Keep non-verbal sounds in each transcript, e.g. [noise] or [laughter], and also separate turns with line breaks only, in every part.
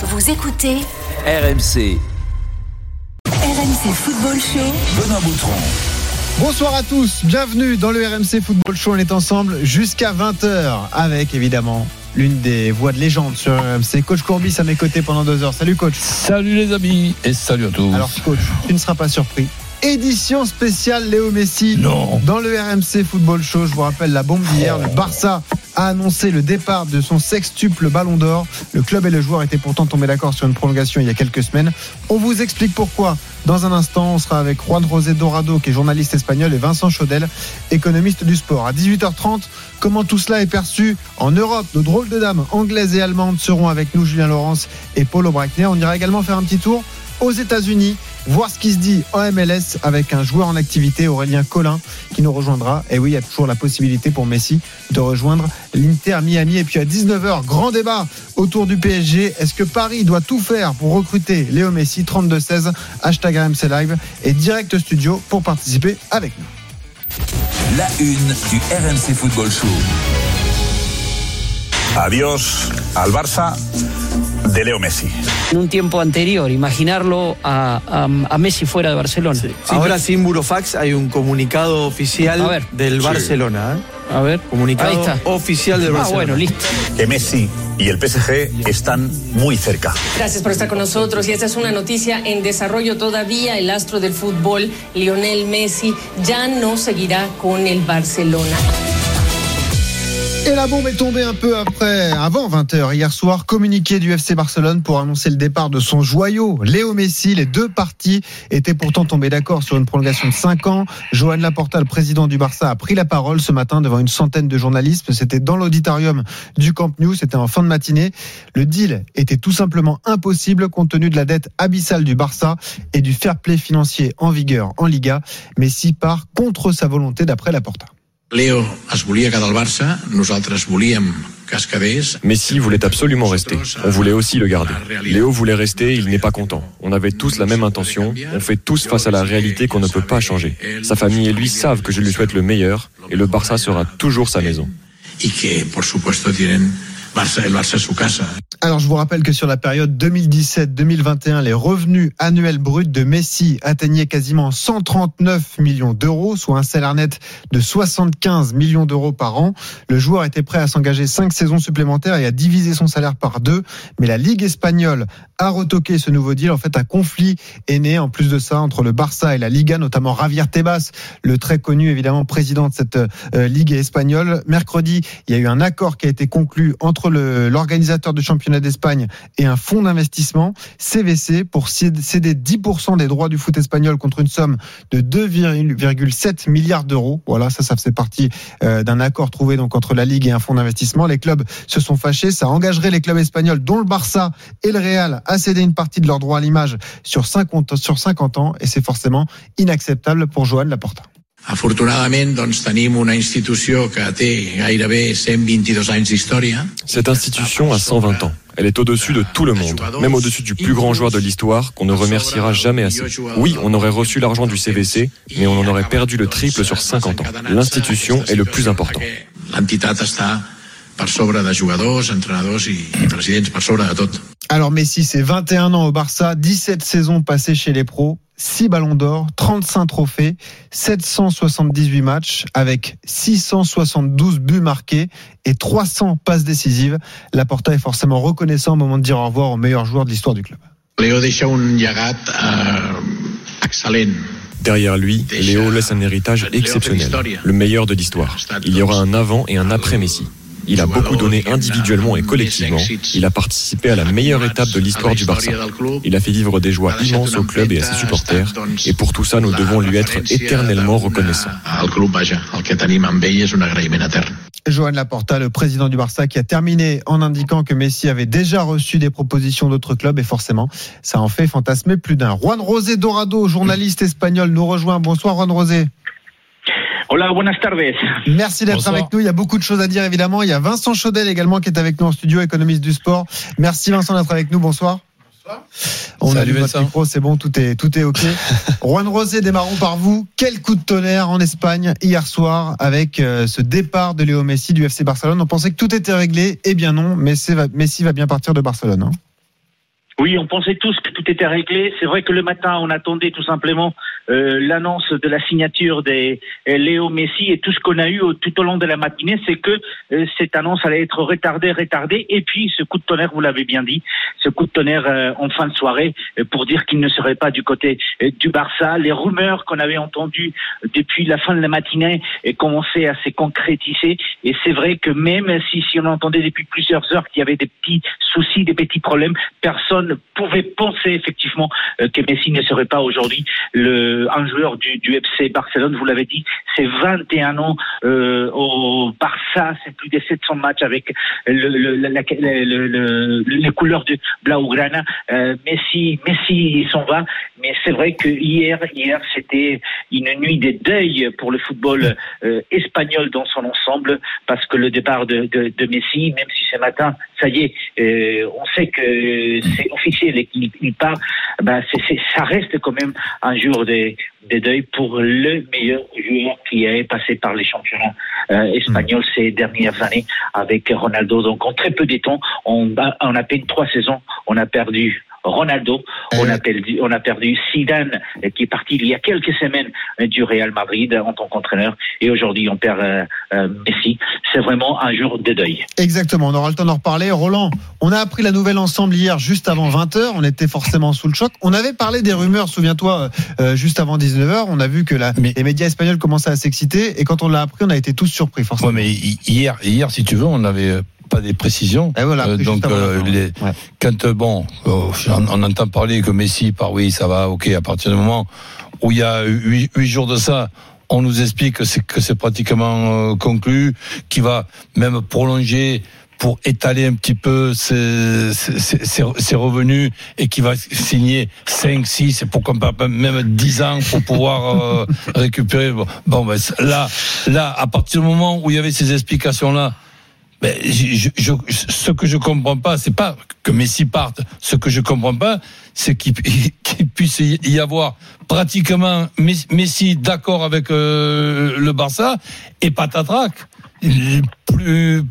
Vous écoutez
RMC,
RMC Football Show.
Benoît Boutron.
Bonsoir à tous, bienvenue dans le RMC Football Show. On est ensemble jusqu'à 20h avec évidemment l'une des voix de légende sur RMC. Coach Courbis à mes côtés pendant deux heures. Salut coach.
Salut les amis et salut à tous.
Alors coach, tu ne seras pas surpris. Édition spéciale Léo Messi
Non.
dans le RMC Football Show. Je vous rappelle la bombe d'hier. Le Barça a annoncé le départ de son sextuple ballon d'or. Le club et le joueur étaient pourtant tombés d'accord sur une prolongation il y a quelques semaines. On vous explique pourquoi. Dans un instant, on sera avec Juan José Dorado, qui est journaliste espagnol, et Vincent Chaudel, économiste du sport. À 18h30, comment tout cela est perçu en Europe? Nos drôles de dames anglaises et allemandes seront avec nous, Julien Laurence et Paulo Brackner. On ira également faire un petit tour aux États-Unis, voir ce qui se dit en MLS avec un joueur en activité, Aurélien Collin, qui nous rejoindra. Et oui, il y a toujours la possibilité pour Messi de rejoindre l'Inter Miami. Et puis à 19h, grand débat autour du PSG. Est-ce que Paris doit tout faire pour recruter Léo Messi? 32-16, hashtag RMC Live et direct studio pour participer avec nous.
La une du RMC Football Show.
Adiós al Barça de Leo Messi.
en un tiempo anterior, imaginarlo a, a- a Messi fuera de Barcelona.
Ahora sin burofax hay un comunicado oficial
A ver.
del Barcelona. ¿eh?
A ver,
Comunicado
ahí está.
oficial del
Ah,
Barcelona.
bueno, listo.
Que Messi y el PSG están muy cerca.
Gracias por estar con nosotros y esta es una noticia en desarrollo todavía. El astro del fútbol, Lionel Messi, ya no seguirá con el Barcelona.
Et la bombe est tombée un peu après, avant 20h hier soir, communiqué du FC Barcelone pour annoncer le départ de son joyau, Léo Messi. Les deux parties étaient pourtant tombés d'accord sur une prolongation de 5 ans. Johan Laporta, le président du Barça, a pris la parole ce matin devant une centaine de journalistes. C'était dans l'auditorium du Camp Nou, c'était en fin de matinée. Le deal était tout simplement impossible compte tenu de la dette abyssale du Barça et du fair play financier en vigueur en Liga. Messi part contre sa volonté d'après Laporta.
Leo es volia quedar al Barça, nosaltres volíem.
Messi voulait absolument rester. On voulait aussi le garder. Léo voulait rester, il n'est pas content. On avait tous la même intention. On fait tous face à la réalité qu'on ne peut pas changer. Sa famille et lui savent que je lui souhaite le meilleur et le Barça sera toujours sa maison.
Y que, por supuesto, tienen Su casa.
Alors, je vous rappelle que sur la période 2017-2021, les revenus annuels bruts de Messi atteignaient quasiment 139 millions d'euros, soit un salaire net de 75 millions d'euros par an. Le joueur était prêt à s'engager cinq saisons supplémentaires et à diviser son salaire par deux. Mais la Ligue espagnole a retoqué ce nouveau deal. En fait, un conflit est né en plus de ça entre le Barça et la Liga, notamment Javier Tebas, le très connu évidemment président de cette euh, Ligue espagnole. Mercredi, il y a eu un accord qui a été conclu entre l'organisateur du championnat d'Espagne et un fonds d'investissement, CVC, pour céder céder 10% des droits du foot espagnol contre une somme de 2,7 milliards d'euros. Voilà, ça, ça faisait partie euh, d'un accord trouvé donc entre la Ligue et un fonds d'investissement. Les clubs se sont fâchés. Ça engagerait les clubs espagnols, dont le Barça et le Real, à céder une partie de leurs droits à l'image sur 50, sur 50 ans. Et c'est forcément inacceptable pour Joan Laporta.
Afortunadament, doncs, tenim una institució que té gairebé 122 anys d'història.
Cette institution a 120 ans. Elle est au-dessus de tout le monde, même au-dessus du plus grand joueur de l'histoire qu'on ne remerciera jamais assez. Oui, on aurait reçu l'argent du CVC, mais on en aurait perdu le triple sur 50 ans. L'institution est le plus important.
L'entitat està per sobre de jugadors, entrenadors i, i presidents, per sobre de tot.
Alors Messi, c'est 21 ans au Barça, 17 saisons passées chez les pros, 6 ballons d'or, 35 trophées, 778 matchs avec 672 buts marqués et 300 passes décisives. Laporta est forcément reconnaissant au moment de dire au revoir au meilleur joueur de l'histoire du club.
Leo deixa un llegat eh, excel·lent.
Derrière lui, Léo laisse un héritage exceptionnel, le meilleur de l'histoire. Il y aura un avant et un après Messi. Il a beaucoup donné individuellement et collectivement. Il a participé à la meilleure étape de l'histoire du Barça. Il a fait vivre des joies immenses au club et à ses supporters. Et pour tout ça, nous devons lui être éternellement reconnaissants.
Joan Laporta, le président du Barça, qui a terminé en indiquant que Messi avait déjà reçu des propositions d'autres clubs et forcément, ça en fait fantasmer plus d'un. Juan Rosé Dorado, journaliste espagnol, nous rejoint. Bonsoir Juan Rosé.
Hola, buenas tardes.
Merci d'être
Bonsoir.
avec nous. Il y a beaucoup de choses à dire évidemment. Il y a Vincent Chaudel également qui est avec nous en studio, économiste du sport. Merci Vincent d'être avec nous. Bonsoir. On a
Salut,
vu votre
Vincent.
micro, c'est bon, tout est, tout est OK. [laughs] Juan Rosé, démarrons par vous. Quel coup de tonnerre en Espagne hier soir avec euh, ce départ de Léo Messi du FC Barcelone? On pensait que tout était réglé. Eh bien non, Messi va, Messi va bien partir de Barcelone. hein.
Oui, on pensait tous que tout était réglé. C'est vrai que le matin, on attendait tout simplement euh, l'annonce de la signature des euh, Léo Messi et tout ce qu'on a eu tout au long de la matinée, c'est que euh, cette annonce allait être retardée, retardée. Et puis, ce coup de tonnerre, vous l'avez bien dit, ce coup de tonnerre en fin de soirée pour dire qu'il ne serait pas du côté du Barça. Les rumeurs qu'on avait entendues depuis la fin de la matinée commençaient à se concrétiser. Et c'est vrai que même si, si on entendait depuis plusieurs heures qu'il y avait des petits soucis, des petits problèmes, personne ne pouvait penser effectivement que Messi ne serait pas aujourd'hui le un joueur du, FC Barcelone. Vous l'avez dit, c'est 21 ans euh, au Barça, c'est plus de 700 matchs avec le, les couleurs du Blaugrana. Euh, Messi, Messi s'en va, mais c'est vrai que hier, hier c'était une nuit de deuil pour le football euh, espagnol dans son ensemble, parce que le départ de, de, de Messi, même si ce matin, ça y est, euh, on sait que c'est officiel et qu'il part, ben c'est, ça reste quand même un jour de, de, deuil pour le meilleur joueur qui est passé par les championnats euh, espagnols ces dernières années avec Ronaldo. Donc en très peu de temps, on, on a peine trois saisons, on a perdu Ronaldo. On, a perdu, on a perdu Zidane, qui est parti il y a quelques semaines du Real Madrid en tant qu'entraîneur. Et aujourd'hui, on perd euh, euh, Messi. C'est vraiment un jour de deuil.
Exactement. On aura le temps d'en reparler. Roland, on a appris la nouvelle ensemble hier, juste avant 20h. On était forcément sous le choc. On avait parlé des rumeurs, souviens-toi, euh, juste avant 19h. On a vu que la, les médias espagnols commençaient à s'exciter. Et quand on l'a appris, on a été tous surpris, forcément.
Ouais, mais hier, hier, si tu veux, on avait pas des précisions.
Voilà,
euh, donc, euh, les, ouais. quand bon, on, on, entend parler que Messi, par oui, ça va, ok. À partir du moment où il y a huit, huit jours de ça, on nous explique que c'est que c'est pratiquement euh, conclu, qu'il va même prolonger pour étaler un petit peu ses, ses, ses, ses revenus et qui va signer 5, 6 et pourquoi pas même 10 ans pour pouvoir euh, [laughs] récupérer. Bon, ben, là, là, à partir du moment où il y avait ces explications-là, ben, je, je, ce que je comprends pas, c'est pas que Messi parte. Ce que je comprends pas, c'est qu'il [laughs] qu puisse y avoir pratiquement Messi d'accord avec euh, le Barça et patatrac plus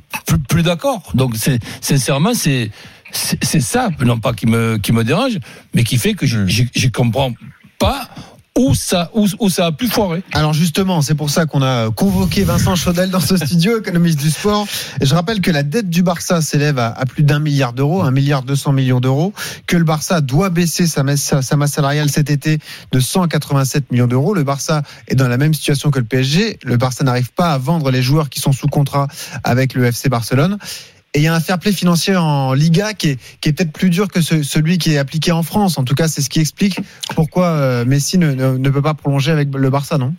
plus, d'accord. Donc sincèrement c'est c'est ça non pas qui me qui me dérange, mais qui fait que je je comprends pas où ça, a pu foirer.
Alors justement, c'est pour ça qu'on a convoqué Vincent Chaudel dans ce [laughs] studio, économiste du sport. Et je rappelle que la dette du Barça s'élève à, plus d'un milliard d'euros, un milliard deux cents millions d'euros, que le Barça doit baisser sa masse, sa masse salariale cet été de 187 millions d'euros. Le Barça est dans la même situation que le PSG. Le Barça n'arrive pas à vendre les joueurs qui sont sous contrat avec le FC Barcelone. Et il y a un fair play financier en Liga qui est, peut-être plus dur que ce, celui qui est appliqué en France. En tout cas, c'est ce qui explique pourquoi euh, Messi ne, peut pas prolonger avec le Barça, non?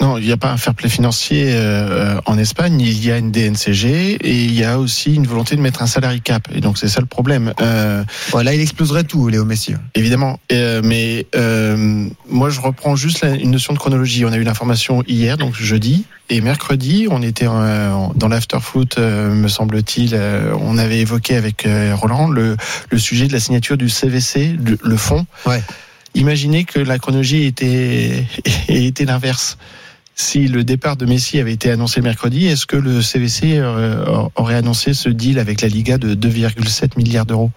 Non, il n'y a pas un fair play financier euh, en Espagne. Il y a une DNCG et il y a aussi une volonté de mettre un salary cap. Et donc c'est ça le problème.
Euh, voilà, il exploserait tout, Léo Messi.
Évidemment. Euh, mais euh, moi, je reprends juste la, une notion de chronologie. On a eu l'information hier, donc jeudi, et mercredi, on était en, dans l'afterfoot, euh, me semble-t-il. Euh, on avait évoqué avec Roland le, le, sujet de la signature du CVC, le, le fonds.
Ouais.
Imaginez que la chronologie était [laughs] était l'inverse si le départ de Messi avait été annoncé mercredi, est-ce que le CVC aurait annoncé ce deal avec la Liga de 2,7 milliards d'euros?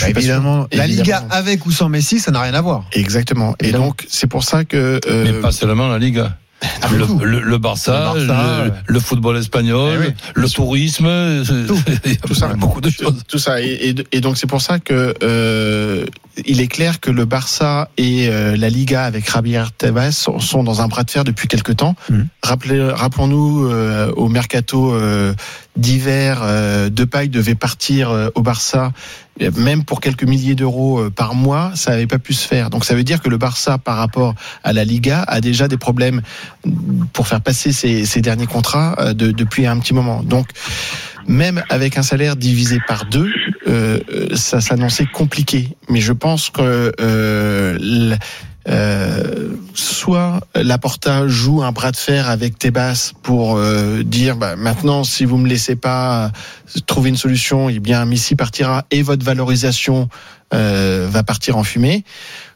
Bah Évidemment, la Liga avec ou sans Messi, ça n'a rien à voir.
Exactement. Et donc, c'est pour ça que...
Euh... Mais pas seulement la Liga. [laughs]
Ah,
le, le, le, Barça, le, Barça, le, ouais. le football espagnol, eh oui, le tourisme,
tout, [laughs] tout ça,
beaucoup de choses.
Tout ça, et, et, et donc c'est pour ça que euh, il est clair que le Barça et euh, la Liga avec Javier Tebas sont, sont, dans un bras de fer depuis quelque temps. Mmh. Rappelons-nous euh, au mercato euh, d'hiver, euh, Depay devait partir euh, au Barça, même pour quelques milliers d'euros euh, par mois, ça n'avait pas pu se faire. Donc ça veut dire que le Barça, par rapport à la Liga, a déjà des problèmes pour faire passer ses, ses derniers contrats euh, de, depuis un petit moment. Donc même avec un salaire divisé par deux, euh, ça s'annonçait compliqué. Mais je pense que euh, euh, soit Laporta joue un bras de fer avec Tebas pour euh, dire bah, maintenant si vous me laissez pas trouver une solution, eh bien Messi partira et votre valorisation euh, va partir en fumée.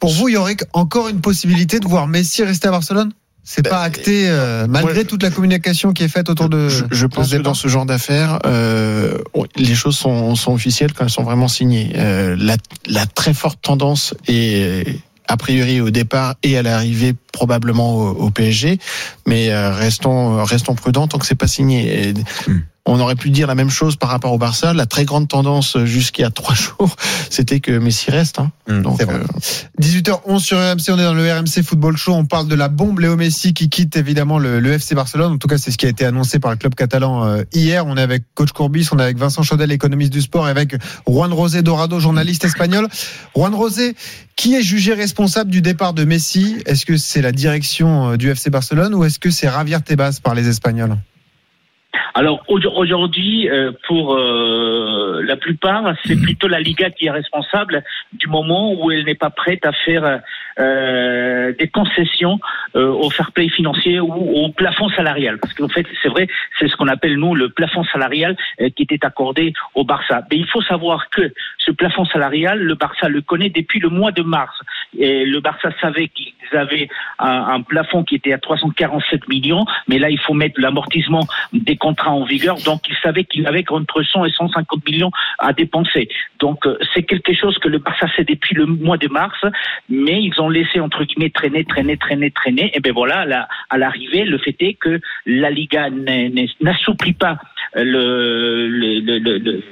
Pour vous, il y aurait encore une possibilité de voir Messi rester à Barcelone? C'est pas acté euh, malgré toute la communication qui est faite autour de.
Je, je pense que dans ce genre d'affaires, euh, les choses sont, sont officielles quand elles sont vraiment signées. Euh, la, la très forte tendance est a priori au départ et à l'arrivée probablement au, au PSG, mais euh, restons restons prudents tant que c'est pas signé. Et On aurait pu dire la même chose par rapport au Barça. La très grande tendance jusqu'à trois [laughs] jours, c'était que Messi reste. Hein. Donc,
c'est vrai.
euh,
18h11 sur RMC, on est dans le RMC Football Show. On parle de la bombe Léo Messi qui quitte évidemment le, le FC Barcelone. En tout cas, c'est ce qui a été annoncé par le club catalan euh, hier. On est avec coach Courbis, on est avec Vincent Chaudel, économiste du sport, et avec Juan Rosé Dorado, journaliste espagnol. Juan Rosé, qui est jugé responsable du départ de Messi? Est-ce que c'est la direction euh, du FC Barcelone ou est-ce que c'est Javier Tebas par les Espagnols?
Alors au- aujourd'hui, euh, pour euh, la plupart, c'est plutôt la Liga qui est responsable du moment où elle n'est pas prête à faire euh, des concessions au fair play financier ou au plafond salarial. Parce qu'en fait, c'est vrai, c'est ce qu'on appelle nous le plafond salarial qui était accordé au Barça. Mais il faut savoir que ce plafond salarial, le Barça le connaît depuis le mois de mars. Et le Barça savait qu'ils avaient un, plafond qui était à 347 millions, mais là il faut mettre l'amortissement des contrats en vigueur. Donc il savait qu'il avait entre 100 et 150 millions à dépenser. Donc euh, c'est quelque chose que le Barça sait depuis le mois de mars, mais ils ont laissé entre guillemets traîner, traîner, traîner, traîner. Et ben voilà, à la- à l'arrivée, le fait est que la Liga n'assouplit pas le, le- le- le-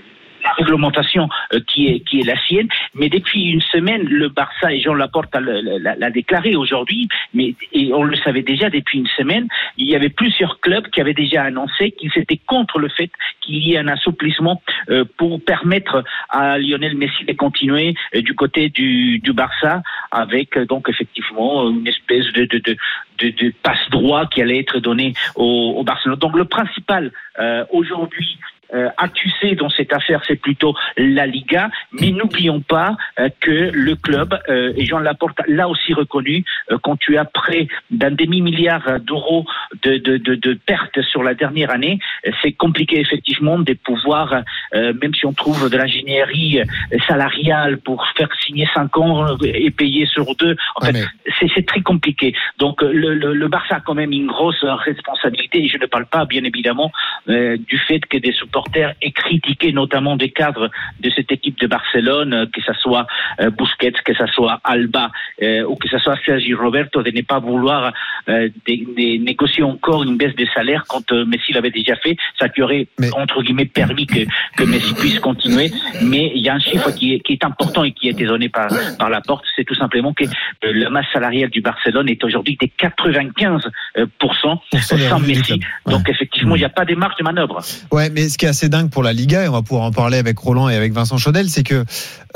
la réglementation euh, qui est qui est la sienne, mais depuis une semaine, le Barça et Jean Laporte l'a l'a déclaré aujourd'hui, mais et on le savait déjà depuis une semaine, il y avait plusieurs clubs qui avaient déjà annoncé qu'ils étaient contre le fait qu'il y ait un assouplissement euh, pour permettre à Lionel Messi de continuer euh, du côté du, du Barça avec donc effectivement une espèce de, de, de, de, de passe droit qui allait être donné au, au Barcelone. Donc le principal euh, aujourd'hui euh, accusé dans cette affaire, c'est plutôt la Liga. Mais n'oublions pas euh, que le club, euh, et Jean Laporte l'a aussi reconnu, euh, quand tu as près d'un demi-milliard d'euros de, de, de, de pertes sur la dernière année, euh, c'est compliqué effectivement de pouvoir, euh, même si on trouve de l'ingénierie salariale pour faire signer cinq ans et payer sur deux, en fait, c'est c'est très compliqué. Donc le, le, le Barça a quand même une grosse responsabilité et je ne parle pas bien évidemment euh, du fait que des supporters aient critiqué notamment des cadres de cette équipe de Barcelone, euh, que ce soit euh, Busquets, que ce soit Alba euh, ou que ce soit Sergi Roberto, de ne pas vouloir des- des- négocier encore une baisse de salaire quand Messi l'avait déjà fait, ça qui aurait entre guillemets permis que, que Messi puisse continuer. Mais il y a un chiffre qui est, qui est important et qui a été donné par, par la porte, c'est tout simplement que la masse salariale du Barcelone est aujourd'hui de 95% euh, pour cent,
des
sans Messi. Donc effectivement, il n'y a pas de marge de manœuvre.
Ouais, mais ce qui est assez dingue pour la Liga, et on va pouvoir en parler avec Roland et avec Vincent Chaudel, c'est que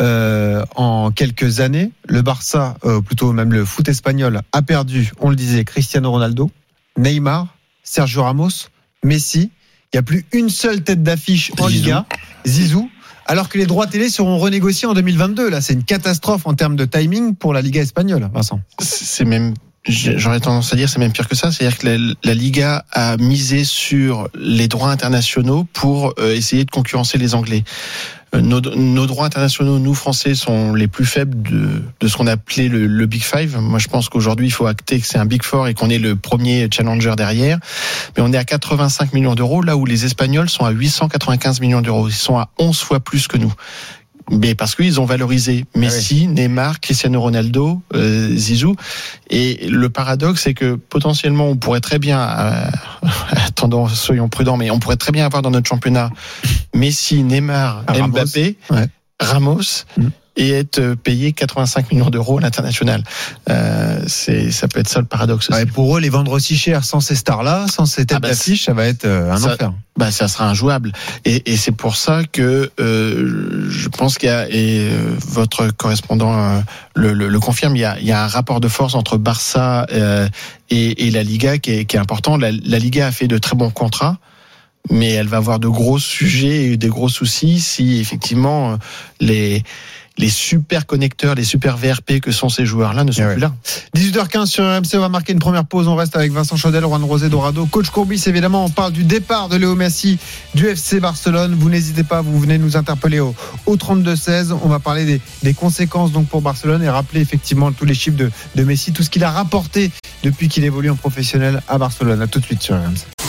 euh, en quelques années, le Barça, euh, plutôt même le foot espagnol, a perdu, on le disait, Cristiano Ronaldo, Neymar, Sergio Ramos, Messi. Il n'y a plus une seule tête d'affiche en Liga, Zizou. Alors que les droits télé seront renégociés en 2022. Là, c'est une catastrophe en termes de timing pour la Liga espagnole, Vincent.
c'est même j'aurais tendance à dire c'est même pire que ça c'est-à-dire que la, Liga a misé sur les droits internationaux pour euh, essayer de concurrencer les Anglais Euh, nos, nos droits internationaux, nous Français, sont les plus faibles de, de ce qu'on appelait le, le Big Five. Moi, je pense qu'aujourd'hui, il faut acter que c'est un Big Four et qu'on est le premier challenger derrière. Mais on est à 85 millions d'euros, là où les Espagnols sont à 895 millions d'euros. Ils sont à 11 fois plus que nous. Mais parce qu'ils ont valorisé Messi, Neymar, Cristiano Ronaldo, euh, Zizou. Et le paradoxe, c'est que potentiellement, on pourrait très bien, euh, [laughs] attendons, soyons prudents, mais on pourrait très bien avoir dans notre championnat Messi, Neymar,
Ramos.
Mbappé,
Ouais.
Ramos. Et être payé 85 millions d'euros à l'international. Euh, c'est, ça peut être ça le paradoxe aussi.
Ouais, pour eux, les vendre aussi cher sans ces stars-là, sans ces têtes
Ah bah,
d'affiche, ça va être euh, un
ça,
enfer.
Bah, ça sera injouable. Et, et c'est pour ça que euh, je pense qu'il y a, et euh, votre correspondant euh, le, le, le confirme, il y, a, il y a un rapport de force entre Barça euh, et, et la Liga qui est, qui est important. La, la Liga a fait de très bons contrats. Mais elle va avoir de gros sujets et des gros soucis si effectivement les les super connecteurs, les super VRP que sont ces joueurs-là ne sont plus là.
18h15 sur RMC, on va marquer une première pause. On reste avec Vincent Chaudel, Juan Rosé Dorado. Coach Courbis, évidemment, on parle du départ de Léo Messi du FC Barcelone. Vous n'hésitez pas, vous venez nous interpeller au, au 32-16. On va parler des, des conséquences donc pour Barcelone et rappeler effectivement tous les chiffres de, de Messi, tout ce qu'il a rapporté depuis qu'il évolue en professionnel à Barcelone. À tout de suite sur RMC.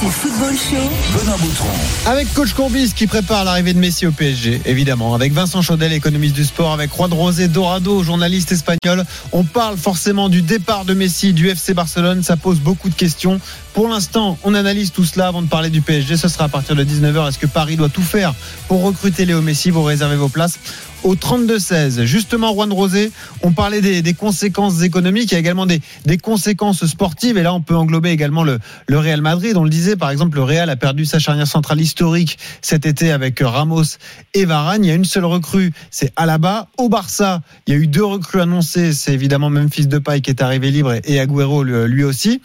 RMC Football Show.
Benoît Boutron.
Avec coach Courbis qui prépare l'arrivée de Messi au PSG, évidemment. Avec Vincent Chaudel, économiste du sport. Avec Juan Rosé Dorado, journaliste espagnol. On parle forcément du départ de Messi du FC Barcelone. Ça pose beaucoup de questions. Pour l'instant, on analyse tout cela avant de parler du PSG. Ce sera à partir de 19h. Est-ce que Paris doit tout faire pour recruter Léo Messi Vous réservez vos places au 32-16. Justement, Juan Rosé, on parlait des, conséquences économiques, il y a également des, conséquences sportives, et là on peut englober également le, Real Madrid. On le disait, par exemple, le Real a perdu sa charnière centrale historique cet été avec Ramos et Varane. Il y a une seule recrue, c'est Alaba. Au Barça, il y a eu deux recrues annoncées, c'est évidemment Memphis Depay qui est arrivé libre et Agüero lui aussi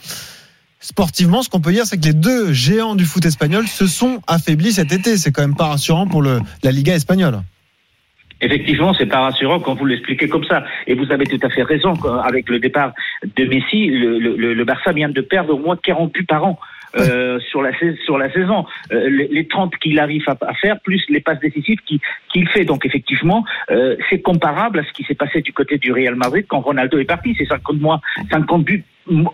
sportivement, ce qu'on peut dire, c'est que les deux géants du foot espagnol se sont affaiblis cet été. C'est quand même pas rassurant pour la Liga espagnole.
Effectivement, c'est pas rassurant quand vous l'expliquez comme ça. Et vous avez tout à fait raison. Avec le départ de Messi, le, le, le Barça vient de perdre au moins 40 buts par an. Euh, sur la sur la saison, euh, les, les, 30 qu'il arrive à, à, faire plus les passes décisives qu'il fait. Donc effectivement, euh, c'est comparable à ce qui s'est passé du côté du Real Madrid quand Ronaldo est parti. C'est 50 mois, 50 buts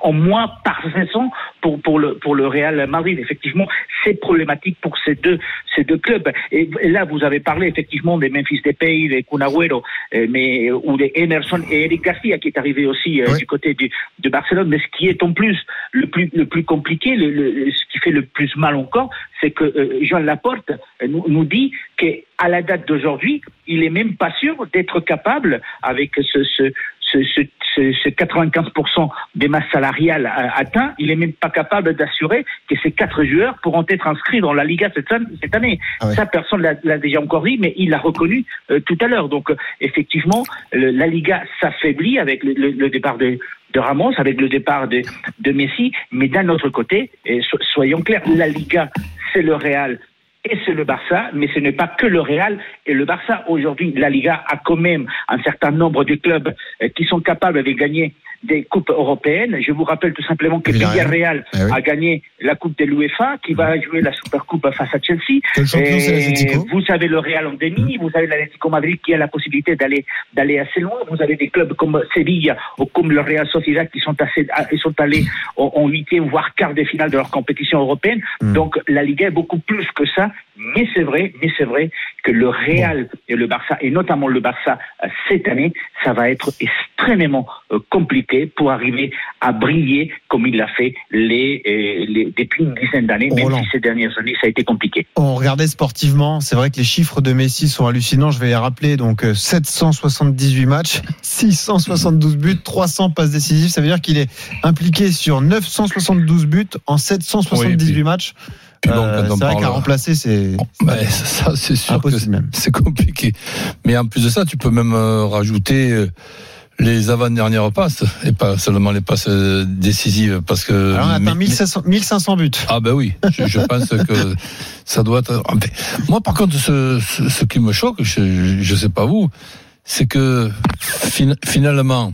en moins par saison pour pour le pour le Real Madrid. Effectivement, c'est problématique pour ces deux ces deux clubs. Et, là, vous avez parlé effectivement des Memphis Depay, des Kun Agüero, euh, mais ou des Emerson et Eric Garcia qui est arrivé aussi euh, oui. du côté du, de Barcelone. Mais ce qui est en plus le plus le plus compliqué, le, le, ce qui fait le plus mal encore, c'est que euh, Jean Laporte nous, nous dit qu'à la date d'aujourd'hui, il est même pas sûr d'être capable avec ce, ce ce, ce, ce 95% des masses salariales atteints, il est même pas capable d'assurer que ces quatre joueurs pourront être inscrits dans la Liga cette, cette année. Ah ouais. Ça, personne l'a déjà encore dit, mais il l'a reconnu euh, tout à l'heure. Donc, euh, effectivement, le, la Liga s'affaiblit avec le, le, le départ de, de Ramos, avec le départ de, de Messi. Mais d'un autre côté, et so, soyons clairs, la Liga, c'est le Real et c'est le Barça, mais ce n'est pas que le Real et le Barça. Aujourd'hui, la Liga a quand même un certain nombre de clubs qui sont capables de gagner des coupes européennes. Je vous rappelle tout simplement que Villarreal eh oui. a gagné la coupe de l'UEFA, qui va jouer la Supercoupe face à Chelsea. Et vous savez le Real en demi, vous avez l'Atlético Madrid qui a la possibilité d'aller d'aller assez loin. Vous avez des clubs comme Sevilla ou comme le Real Sociedad qui sont assez sont allés en huitième voire quart de finale de leur compétition européenne. Mm. Donc la Liga est beaucoup plus que ça. Mais c'est vrai, mais c'est vrai que le Real et le Barça, et notamment le Barça cette année, ça va être extrêmement compliqué pour arriver à briller comme il l'a fait les, les, depuis une dizaine d'années, même si ces dernières années, ça a été compliqué.
On regardait sportivement, c'est vrai que les chiffres de Messi sont hallucinants, je vais les rappeler, donc 778 matchs, [laughs] 672 buts, 300 passes décisives, ça veut dire qu'il est impliqué sur 972 buts en 778 oui, matchs. Puis bon, euh, c'est vrai qu'à remplacer, c'est
ouais, ça, c'est sûr que c'est compliqué. Mais en plus de ça, tu peux même euh, rajouter euh, les avant-dernières passes et pas seulement les passes décisives parce que
Alors on atteint 1500, 1500 buts.
Ah ben oui, je, je pense que [laughs] ça doit être moi par contre ce, ce, ce qui me choque, je je sais pas vous, c'est que fin, finalement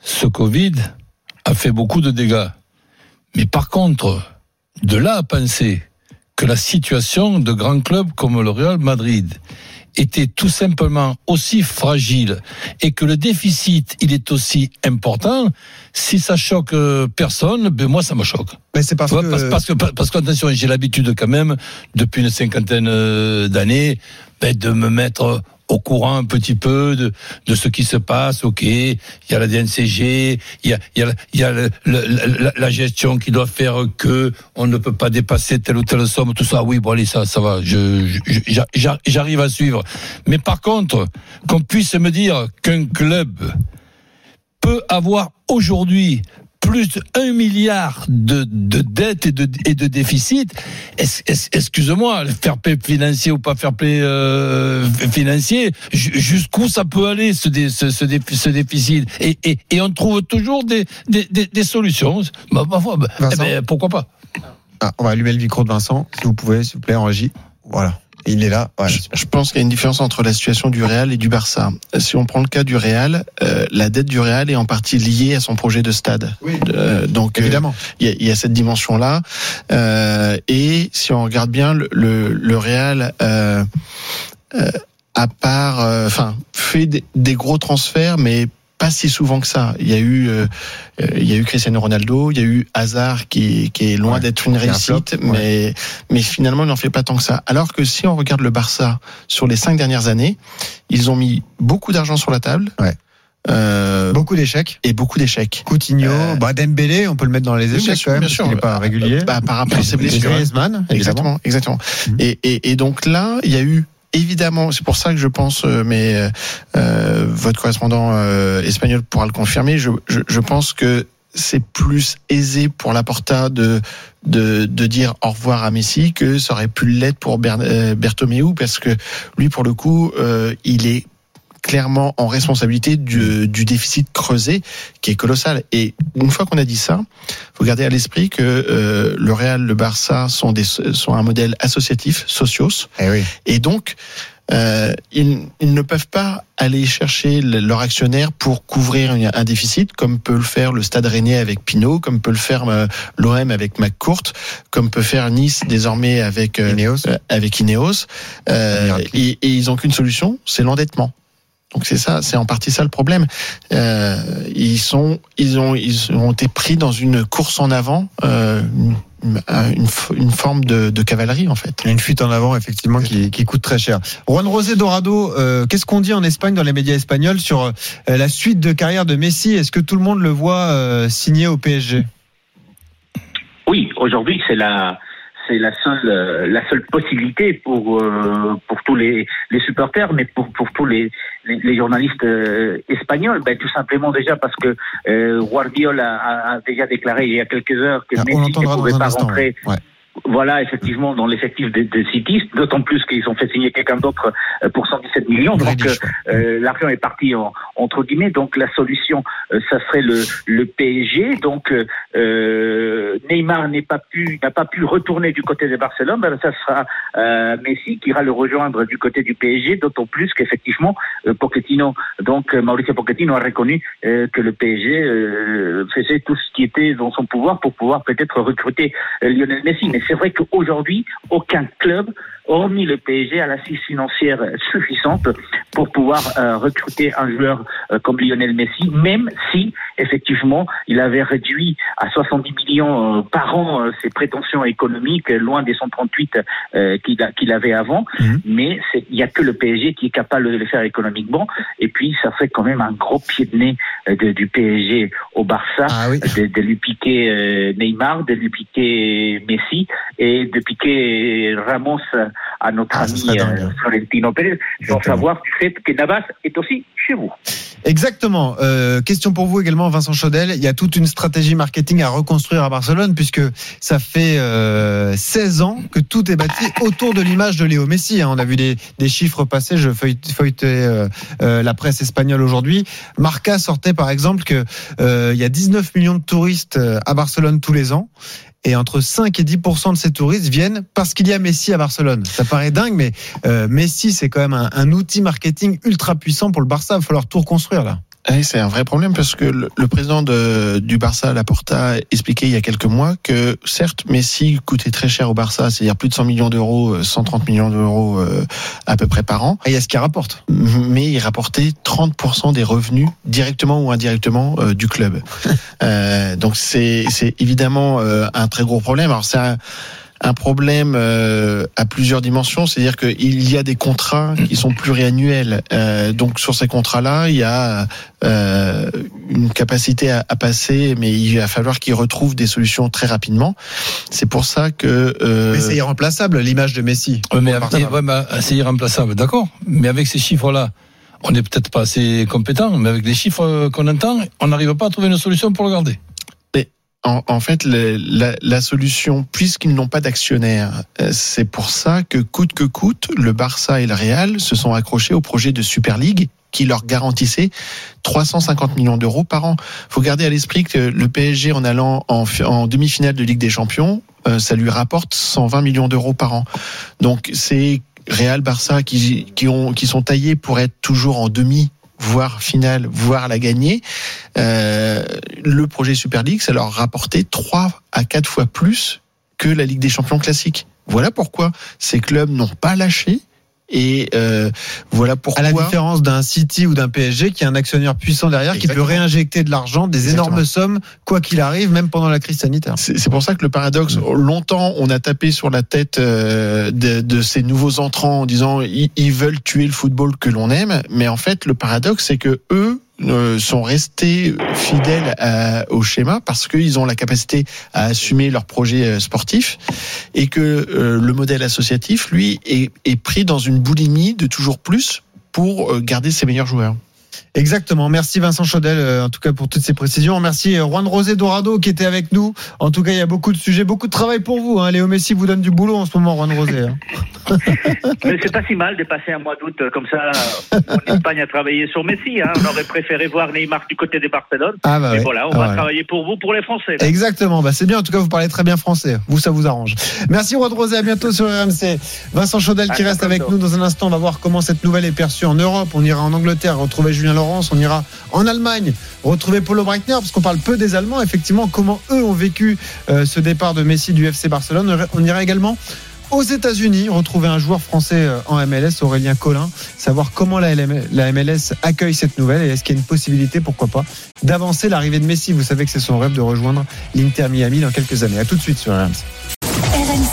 ce Covid a fait beaucoup de dégâts. Mais par contre, de là à penser que la situation de grands clubs comme le Real Madrid était tout simplement aussi fragile et que le déficit il est aussi important, si ça choque personne, ben moi ça me choque.
Mais c'est parce,
parce, que... parce que parce qu'attention, j'ai l'habitude quand même depuis une cinquantaine d'années ben, de me mettre au courant un petit peu de, de ce qui se passe. Ok, il y a la DNCG, il y a, il y a, y a la, la, gestion qui doit faire que on ne peut pas dépasser telle ou telle somme, tout ça. Oui, bon allez, ça, ça va. Je, j'arrive à suivre. Mais par contre, qu'on puisse me dire qu'un club peut avoir aujourd'hui plus de 1 milliard de, de dettes et de, et de déficit, es, es, excuse-moi, faire play financier ou pas faire play euh, financier, jusqu'où ça peut aller ce, dé, ce, ce, dé, ce déficit? Et, et, et, on trouve toujours des, des, des, des solutions. Bah, bah, bah, eh ben, pourquoi pas?
Ah, On va allumer le micro de Vincent, si vous pouvez, s'il vous plaît, en régie. Voilà. Il est là.
Ouais. Je, je, pense qu'il y a une différence entre la situation du Real et du Barça. Si on prend le cas du Real, euh, la dette du Real est en partie liée à son projet de stade.
Oui, euh,
donc
évidemment,
il y, y, a cette dimension-là. Euh, et si on regarde bien, le, le, le Real à part, enfin, fait des, des, gros transferts, mais pas si souvent que ça. Il y a eu, euh, il y a eu Cristiano Ronaldo, il y a eu Hazard qui, qui est loin
Ouais,
d'être une
un
réussite,
flop,
mais mais finalement il n'en fait pas tant que ça. Alors que si on regarde le Barça sur les cinq dernières années, ils ont mis beaucoup d'argent sur la table.
Ouais.
Euh,
Beaucoup d'échecs.
et beaucoup d'échecs.
Coutinho,
Euh,
bah Dembélé, on peut le mettre dans les
Oui,
échecs
bien sûr,
quand même,
bien
parce n'est pas régulier.
Bah, par rapport à ses [laughs] blessures.
Griezmann.
Exactement, exactement.
Mhm.
Et, et, et donc là, il y a eu évidemment, c'est pour ça que je pense, euh, mais euh, euh, votre correspondant euh, espagnol pourra le confirmer. Je, je, je pense que c'est plus aisé pour Laporta de, de de dire au revoir à Messi que ça aurait pu l'être pour Ber, euh, Bertomeu parce que lui, pour le coup, il est clairement en responsabilité du, du déficit creusé qui est colossal. Et une fois qu'on a dit ça, faut garder à l'esprit que euh, le Real, le Barça sont des sont un modèle associatif, socios,
Eh oui.
et donc euh, ils, ils ne peuvent pas aller chercher le- leur actionnaire pour couvrir un, un déficit, comme peut le faire le Stade Rennais avec Pinot, comme peut le faire euh, l'OM avec McCourt, comme peut faire Nice désormais avec euh,
Ineos.
euh, avec Ineos. Euh, et, et ils ont qu'une solution, c'est l'endettement. Donc c'est ça, c'est en partie ça le problème. Euh, ils sont, ils ont, ils ont été pris dans une course en avant, euh, une, une, forme de, de cavalerie en fait.
Une fuite en avant, effectivement, qui, qui coûte très cher. Juan Rosé Dorado, euh, qu'est-ce qu'on dit en Espagne, dans les médias espagnols, sur euh, la suite de carrière de Messi? Est-ce que tout le monde le voit euh, signer au PSG
Oui, aujourd'hui, c'est la c'est la seule euh, la seule possibilité pour euh, pour tous les les supporters, mais pour pour tous les les, les journalistes euh, espagnols, ben tout simplement déjà parce que euh, Guardiola a, a déjà déclaré il y a quelques heures que
Ah,
Messi ne pouvait pas rentrer
ouais.
Voilà, effectivement, dans l'effectif de, de City, d'autant plus qu'ils ont fait signer quelqu'un d'autre euh, pour 117 millions. Donc, euh, euh, l'argent est parti en, entre guillemets. Donc, la solution, euh, ça serait le, le PSG. Donc, euh, euh, Neymar n'est pas pu, n'a pas pu retourner du côté de Barcelone. Ben, ça sera euh, Messi qui ira le rejoindre du côté du PSG. D'autant plus qu'effectivement, euh, Pochettino, donc Mauricio Pochettino a reconnu euh, que le PSG euh, faisait tout ce qui était dans son pouvoir pour pouvoir peut-être recruter Lionel Messi. Mais c'est vrai qu'aujourd'hui, aucun club, hormis le PSG, a l'assise financière suffisante pour pouvoir euh, recruter un joueur euh, comme Lionel Messi, même si effectivement il avait réduit à 70 millions euh, par an euh, ses prétentions économiques, loin des 138 euh, qu'il a- qu'il avait avant.
Mhm.
Mais c'est- il n'y a que le PSG qui est capable de le faire économiquement. Et puis ça fait quand même un gros pied de nez euh, de- du PSG au Barça
Ah oui.
de, de lui piquer euh, Neymar, de lui piquer Messi et de piquer Ramos à notre
Ah,
ami euh, Florentino Pérez, sans savoir du fait que Navas est aussi chez vous.
Exactement. Euh, question pour vous également, Vincent Chaudel. Il y a toute une stratégie marketing à reconstruire à Barcelone, puisque ça fait euh, 16 ans que tout est bâti autour de l'image de Léo Messi. hein. On a vu des, des chiffres passer. Je feuille- feuilletais euh, la presse espagnole aujourd'hui. Marca sortait par exemple que euh, il y a 19 millions de touristes euh, à Barcelone tous les ans. Et entre 5 et 10 de ces touristes viennent parce qu'il y a Messi à Barcelone. Ça paraît dingue, mais euh, Messi, c'est quand même un, un outil marketing ultra puissant pour le Barça. Il va falloir tout reconstruire là.
Ouais, c'est un vrai problème parce que le, le président de, du Barça, Laporta, expliquait il y a quelques mois que certes Messi coûtait très cher au Barça, c'est-à-dire plus de 100 millions d'euros, euh, 130 millions d'euros euh, à peu près par an,
Et il y a ce qui rapporte.
mais il rapportait 30% des revenus directement ou indirectement euh, du club. [laughs] Euh, donc c'est évidemment euh, un très gros problème. Alors c'est un, problème euh, à plusieurs dimensions, c'est-à-dire qu'il y a des contrats qui sont pluriannuels. Euh, donc sur ces contrats-là, il y a euh, une capacité à, à passer, mais il va falloir qu'ils retrouvent des solutions très rapidement. C'est pour ça que euh,
Mais c'est irremplaçable, l'image de Messi.
Mais, ouais, mais c'est irremplaçable, d'accord. Mais avec ces chiffres-là, on n'est peut-être pas assez compétent, mais avec les chiffres qu'on entend, on n'arrive pas à trouver une solution pour le garder.
En, fait, la, solution, puisqu'ils n'ont pas d'actionnaire, euh, c'est pour ça que coûte que coûte, le Barça et le Real se sont accrochés au projet de Super League qui leur garantissait 350 millions d'euros par an. faut garder à l'esprit que le PSG, en allant en, fi- en demi-finale de Ligue des Champions, euh, ça lui rapporte 120 millions d'euros par an. Donc c'est Real, Barça qui, qui sont taillés pour être toujours en demi voire finale, voire la gagner. Euh, le projet Super League, ça leur rapportait 3 à 4 fois plus que la Ligue des Champions classique. Voilà pourquoi ces clubs n'ont pas lâché Et euh, voilà pourquoi.
À la différence d'un City ou d'un PSG qui a un actionnaire puissant derrière qui peut réinjecter de l'argent, des
Exactement.
énormes sommes, quoi qu'il arrive, même pendant la crise sanitaire.
C'est c'est pour ça que le paradoxe, longtemps, on a tapé sur la tête euh, de, de ces nouveaux entrants en disant ils, ils veulent tuer le football que l'on aime, mais en fait, le paradoxe, c'est que eux euh, sont restés fidèles à- au schéma parce qu'ils ont la capacité à assumer leurs projets euh, sportifs et que euh, le modèle associatif, lui, est, est pris dans une boulimie de toujours plus pour euh, garder ses meilleurs joueurs.
Exactement. Merci Vincent Chaudel, euh, en tout cas pour toutes ces précisions. Merci euh, Juan Rosé Dorado qui était avec nous. En tout cas, il y a beaucoup de sujets, beaucoup de travail pour vous. Hein. Léo Messi vous donne du boulot en ce moment, Juan Rosé. hein. [laughs]
Mais c'est pas si mal de passer un mois d'août euh, comme ça en Espagne à travailler sur Messi. Hein. On aurait préféré voir Neymar du côté de Barcelone.
Ah bah
Mais
ouais.
voilà, on
Ah
va
ouais.
travailler pour vous, pour les Français. là.
Exactement, bah c'est bien. En tout cas, vous parlez très bien français. Vous, ça vous arrange. Merci Juan Rosé. À bientôt sur RMC. Vincent Chaudel qui
À
reste avec nous dans un instant. On va voir comment cette nouvelle est perçue en Europe. On ira en Angleterre retrouver Julien Laurence. On ira en Allemagne retrouver Paulo Breitner parce qu'on parle peu des Allemands. Effectivement, comment eux ont vécu euh, ce départ de Messi du FC Barcelone. On ira également aux États-Unis, retrouver un joueur français euh, en MLS, Aurélien Collin, savoir comment la, MLS accueille cette nouvelle et est-ce qu'il y a une possibilité, pourquoi pas, d'avancer l'arrivée de Messi. Vous savez que c'est son rêve de rejoindre l'Inter Miami dans quelques années. À tout de suite sur RMC.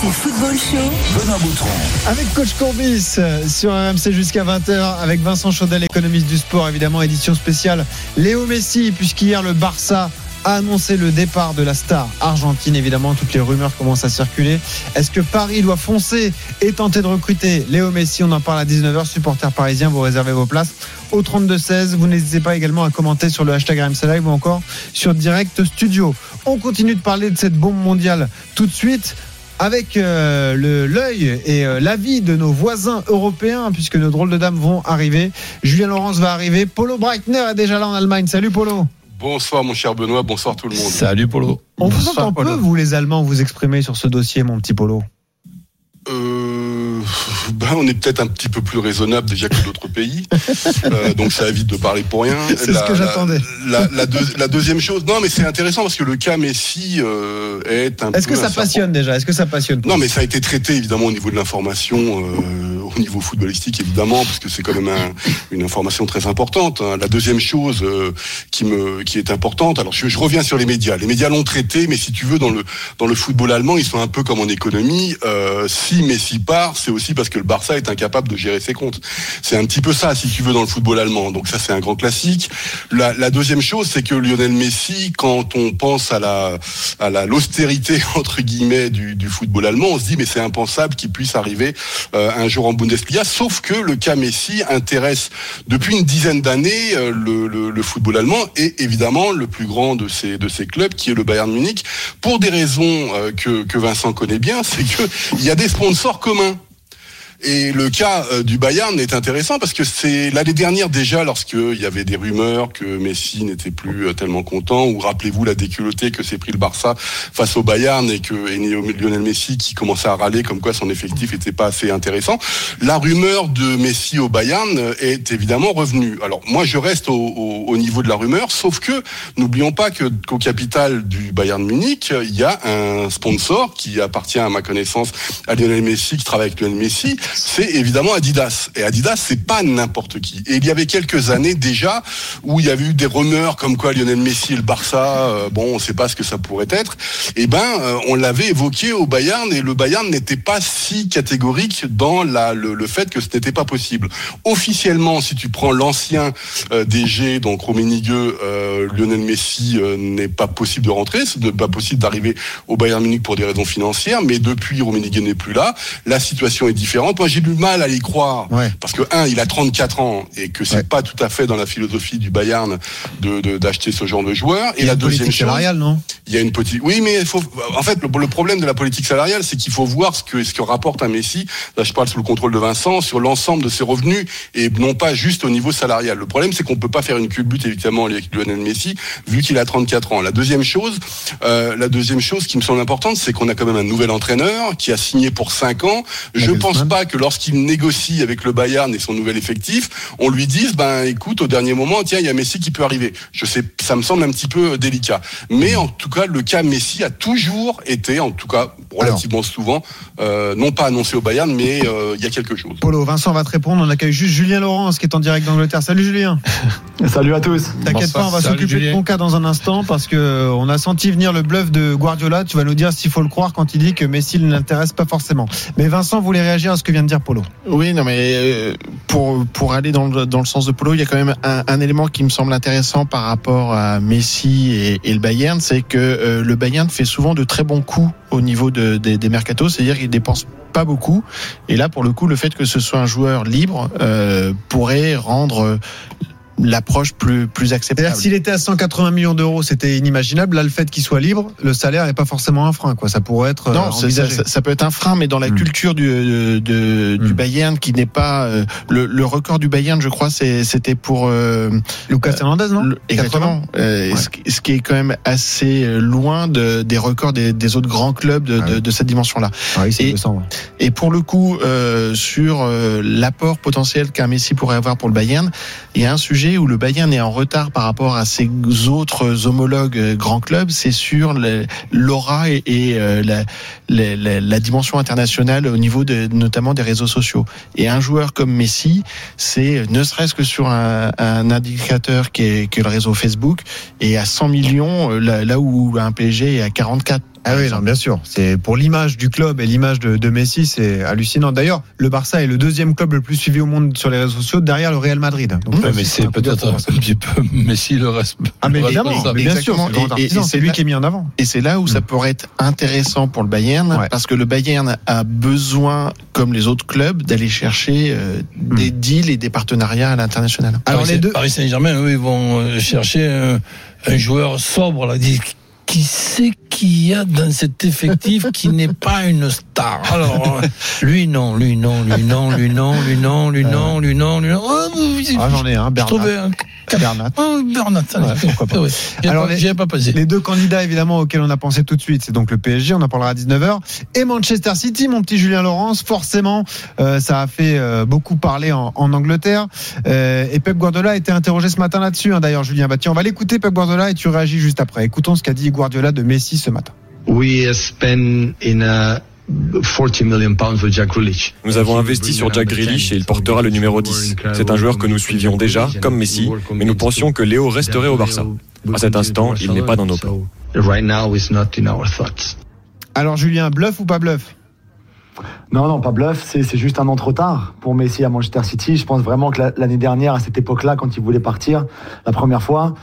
RMC Football Show.
Benoît Boutron.
Avec coach Courbis euh, sur RMC jusqu'à 20h, avec Vincent Chaudel, économiste du sport, évidemment, édition spéciale. Léo Messi, puisqu'hier le Barça a annoncé le départ de la star argentine. Évidemment, toutes les rumeurs commencent à circuler. Est-ce que Paris doit foncer et tenter de recruter Léo Messi? On en parle à 19h. Supporters parisiens, vous réservez vos places au 32-16. Vous n'hésitez pas également à commenter sur le hashtag RMC Live ou encore sur Direct Studio. On continue de parler de cette bombe mondiale tout de suite avec euh, l'œil et euh, l'avis de nos voisins européens, puisque nos drôles de dames vont arriver. Julien Laurence va arriver. Polo Breitner est déjà là en Allemagne. Salut Polo.
Bonsoir mon cher Benoît, bonsoir tout le monde.
Salut Polo.
On vous entend peu, vous les Allemands, vous exprimer sur ce dossier, mon petit Polo.
Euh, ben, on est peut-être un petit peu plus raisonnable déjà que d'autres pays, [laughs] Euh, donc ça évite de parler pour rien.
C'est ce que j'attendais.
La, la deux- la deuxième chose, non mais c'est intéressant parce que le cas Messi euh, est un
Est-ce que ça
serpent-
passionne déjà? Est-ce que ça passionne
Non, mais ça a été traité évidemment au niveau de l'information, euh, au niveau footballistique évidemment, parce que c'est quand même un- une information très importante. hein. La deuxième chose euh, qui me qui est importante, alors je, je reviens sur les médias. Les médias l'ont traité, mais si tu veux dans le dans le football allemand, ils sont un peu comme en économie. Euh, si Messi part, c'est aussi parce que le Barça est incapable de gérer ses comptes. C'est un petit peu ça, si tu veux, dans le football allemand. Donc ça, c'est un grand classique. La, la deuxième chose, c'est que Lionel Messi, quand on pense à la à la l'austérité [laughs] entre guillemets du, du football allemand, on se dit mais c'est impensable qu'il puisse arriver euh, un jour en Bundesliga. Sauf que le cas Messi intéresse depuis une dizaine d'années euh, le, football allemand et évidemment le plus grand de ces clubs qui est le Bayern Munich pour des raisons euh, que Vincent connaît bien, [laughs] c'est que il y a des sponsors communs. Et le cas euh, du Bayern est intéressant parce que c'est l'année dernière déjà, lorsqu'il y avait des rumeurs que Messi n'était plus euh, tellement content, ou rappelez-vous la déculottée que s'est pris le Barça face au Bayern et que Lionel Messi qui commençait à râler comme quoi son effectif n'était pas assez intéressant. La rumeur de Messi au Bayern euh, est évidemment revenue. Alors moi je reste au niveau de la rumeur, sauf que n'oublions pas que qu'au capital du Bayern Munich, il y a un sponsor qui appartient à ma connaissance à Lionel Messi, qui travaille avec Lionel Messi, c'est évidemment Adidas. Et Adidas, c'est pas n'importe qui. Et il y avait quelques années déjà où il y avait eu des rumeurs comme quoi Lionel Messi et le Barça, euh, bon, on sait pas ce que ça pourrait être. Et ben, euh, on l'avait évoqué au Bayern et le Bayern n'était pas si catégorique dans le, fait que ce n'était pas possible. Officiellement, si tu prends l'ancien euh, DG, donc Rummenigge, euh, Lionel Messi n'est pas possible de rentrer, ce n'est pas possible d'arriver au Bayern Munich pour des raisons financières, mais depuis Rummenigge n'est plus là, la situation est différente. Moi, j'ai du mal à y croire parce que un, il a 34 ans et que c'est pas tout à fait dans la philosophie du Bayern de d'acheter ce genre de joueur. Et
Il y a
la
une
deuxième
politique
chose,
salariale, non?
il y a une petite. Oui, mais il faut. En fait, le, le problème de la politique salariale, c'est qu'il faut voir ce que ce que rapporte un Messi. Là, je parle sous le contrôle de Vincent sur l'ensemble de ses revenus et non pas juste au niveau salarial. Le problème, c'est qu'on peut pas faire une culbute évidemment avec Lionel Messi vu qu'il a 34 ans. La deuxième chose, euh, la deuxième chose qui me semble importante, c'est qu'on a quand même un nouvel entraîneur qui a signé pour 5 ans. Je pense pas pas que lorsqu'il négocie avec le Bayern et son nouvel effectif, on lui dise, ben écoute, au dernier moment, tiens, il y a Messi qui peut arriver. Je sais, ça me semble un petit peu délicat. Mais en tout cas, le cas Messi a toujours été, en tout cas relativement souvent, euh, non pas annoncé au Bayern, mais euh, il y a quelque chose.
Polo, Vincent va te répondre. On accueille juste Julien Laurence qui est en direct d'Angleterre. Salut Julien. [laughs]
Salut à tous.
T'inquiète pas, on va s'occuper de ton cas dans un instant parce que on a senti venir le bluff de Guardiola. Tu vas nous dire s'il faut le croire quand il dit que Messi ne l'intéresse pas forcément. Mais Vincent voulait réagir à ce que vient de dire Polo.
Oui, non, mais euh, pour pour aller dans le, dans le sens de Polo, il y a quand même un, élément qui me semble intéressant par rapport à Messi et, le Bayern, c'est que euh, le Bayern fait souvent de très bons coups au niveau de, des, des mercatos, c'est-à-dire qu'il dépense pas beaucoup. Et là, pour le coup, le fait que ce soit un joueur libre euh, pourrait rendre l'approche plus plus acceptable.
S'il était à 180 millions d'euros, c'était inimaginable. Là, le fait qu'il soit libre, le salaire n'est pas forcément un frein. Quoi. Ça pourrait être
non,
envisagé.
Ça, ça, peut être un frein, mais dans la mmh. culture du, de, de, mmh. du Bayern, qui n'est pas euh, le, le, record du Bayern, je crois, c'était pour euh,
Lucas Hernandez, non?
le, Exactement. Euh, ouais. ce, ce, qui est quand même assez loin de, des records des, des autres grands clubs de, ah de, de cette dimension-là.
Ah oui,
et,
200, ouais.
et pour le coup, sur l'apport potentiel qu'un Messi pourrait avoir pour le Bayern, il y a un sujet où le Bayern est en retard par rapport à ses autres homologues grands clubs, c'est sur l'aura et, et la, dimension internationale au niveau notamment des réseaux sociaux. Et un joueur comme Messi, c'est ne serait-ce que sur un, indicateur qui est, qui est, le réseau Facebook, et à 100 millions, là, là où un PSG est à 44
ah oui, non, bien sûr. C'est pour l'image du club et l'image de, de, Messi, c'est hallucinant. D'ailleurs, le Barça est le deuxième club le plus suivi au monde sur les réseaux sociaux, derrière le Real Madrid.
Donc, ouais, mais c'est peut-être un, petit peu [laughs] Messi le reste.
Ah mais évidemment, mais bien sûr, c'est lui qui est mis en avant.
Et c'est là où mmh. ça pourrait être intéressant pour le Bayern, ouais. parce que le Bayern a besoin, comme les autres clubs, d'aller chercher euh, mmh. des deals et des partenariats à l'international.
Alors Paris, les deux, Paris Saint-Germain, eux, ils vont euh, chercher un, un joueur sobre, là, qui sait qu'il y a dans cet effectif qui n'est pas une star? Alors, lui non, lui non, lui non, lui non, lui non, lui non, lui non, lui non.
Ah, j'en ai un, Bernard.
Bernat. Oh, Bernat, ouais, pourquoi pas. [laughs] Ouais. Alors,
les,
pas passé.
les deux candidats, évidemment, auxquels on a pensé tout de suite, c'est donc le PSG, on en parlera à 19h, et Manchester City, mon petit Julien Laurence. Forcément, euh, ça a fait euh, beaucoup parler en, en Angleterre. Euh, et Pep Guardiola a été interrogé ce matin là-dessus, hein, d'ailleurs, Julien. Bah, tiens, on va l'écouter, Pep Guardiola, et tu réagis juste après. Écoutons ce qu'a dit Guardiola de Messi ce matin.
We spend in a
nous avons investi sur Jack Grealish et il portera le numéro 10. C'est un joueur que nous suivions déjà, comme Messi, mais nous pensions que Léo resterait au Barça. À cet instant, il n'est pas dans nos plans.
Alors Julien, bluff ou pas bluff?
Non, non, pas bluff, c'est juste un an trop tard pour Messi à Manchester City. Je pense vraiment que l'année dernière, à cette époque-là, quand il voulait partir, la première fois,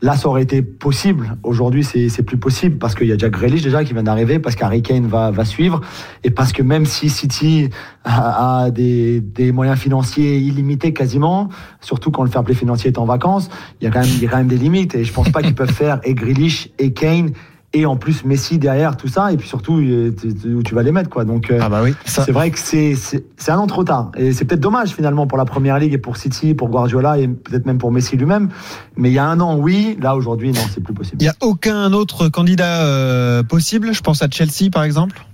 là, ça aurait été possible. Aujourd'hui, c'est plus possible parce qu'il y a Jack Grealish déjà qui vient d'arriver, parce qu'Harry Kane va, suivre, et parce que même si City a, des, moyens financiers illimités quasiment, surtout quand le fair play financier est en vacances, il y a quand même, il y a quand même des limites, et je pense pas qu'ils peuvent faire et Grealish et Kane et en plus Messi derrière tout ça et puis surtout où tu vas les mettre quoi. Donc
ah bah oui,
c'est vrai que c'est c'est un an trop tard et c'est peut-être dommage finalement pour la première ligue et pour City pour Guardiola et peut-être même pour Messi lui-même. Mais il y a un an oui. Là aujourd'hui non c'est plus possible.
Il y a aucun autre candidat euh, possible? Je pense à Chelsea par exemple.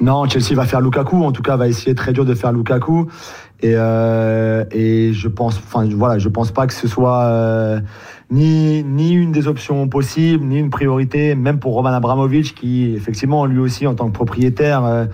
Non Chelsea va faire Lukaku. En tout cas va essayer très dur de faire Lukaku. Et euh, et je pense enfin voilà je pense pas que ce soit euh, ni, ni une des options possibles, ni une priorité, même pour Roman Abramovich, qui effectivement, lui aussi, en tant que propriétaire, euh,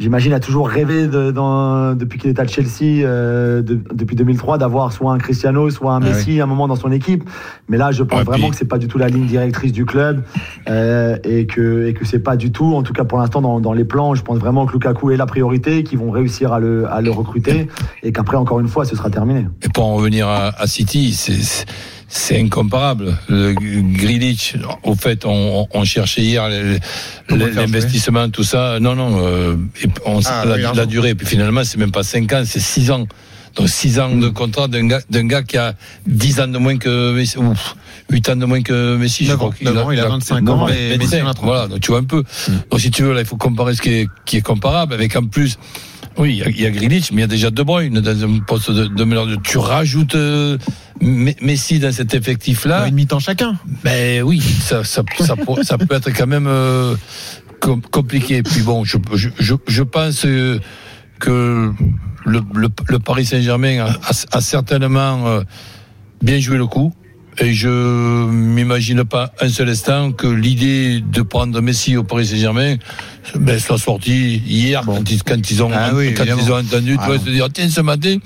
j'imagine, a toujours rêvé de, dans, depuis qu'il est à Chelsea, euh, de, depuis 2003, d'avoir soit un Cristiano, soit un Messi ah oui. à un moment dans son équipe. Mais là, je pense ouais, vraiment puis... que c'est pas du tout la ligne directrice du club euh, et que et que c'est pas du tout, en tout cas pour l'instant dans, dans les plans, je pense vraiment que Lukaku est la priorité, qu'ils vont réussir à le à le recruter et qu'après encore une fois, ce sera terminé.
Et pour en revenir à, à City, c'est c'est incomparable. Le Grealish, au fait, on, on cherchait hier l'investissement, tout ça. Non, non, euh, on, ah, la, la, durée. Puis finalement, c'est même pas 5 ans, c'est 6 ans. Donc 6 ans de contrat d'un gars, gars, qui a 10 ans de moins que Messi. Ouf, 8 ans de moins que Messi, je crois.
Il, a, il a 25 ans et Messi
a 30. Voilà, donc tu vois un peu. Mm. Donc si tu veux, là, il faut comparer ce qui est, qui est comparable avec en plus oui, il y a Grealish, mais il y a déjà De Bruyne dans un poste de, de. Tu rajoutes euh, Messi dans cet effectif-là.
Une mi-temps chacun.
Ben oui, ça, ça, ça, ça, peut être quand même euh, compliqué. Puis bon, je, je, je pense que le, le, le Paris Saint-Germain a, a, a, certainement euh, bien joué le coup. Et je m'imagine pas un seul instant que l'idée de prendre Messi au Paris Saint-Germain ben, soit sortie hier bon. quand, ils, quand, ils, ont,
ah oui,
quand ils ont entendu. Ah, tu vas se dire, tiens, ce matin,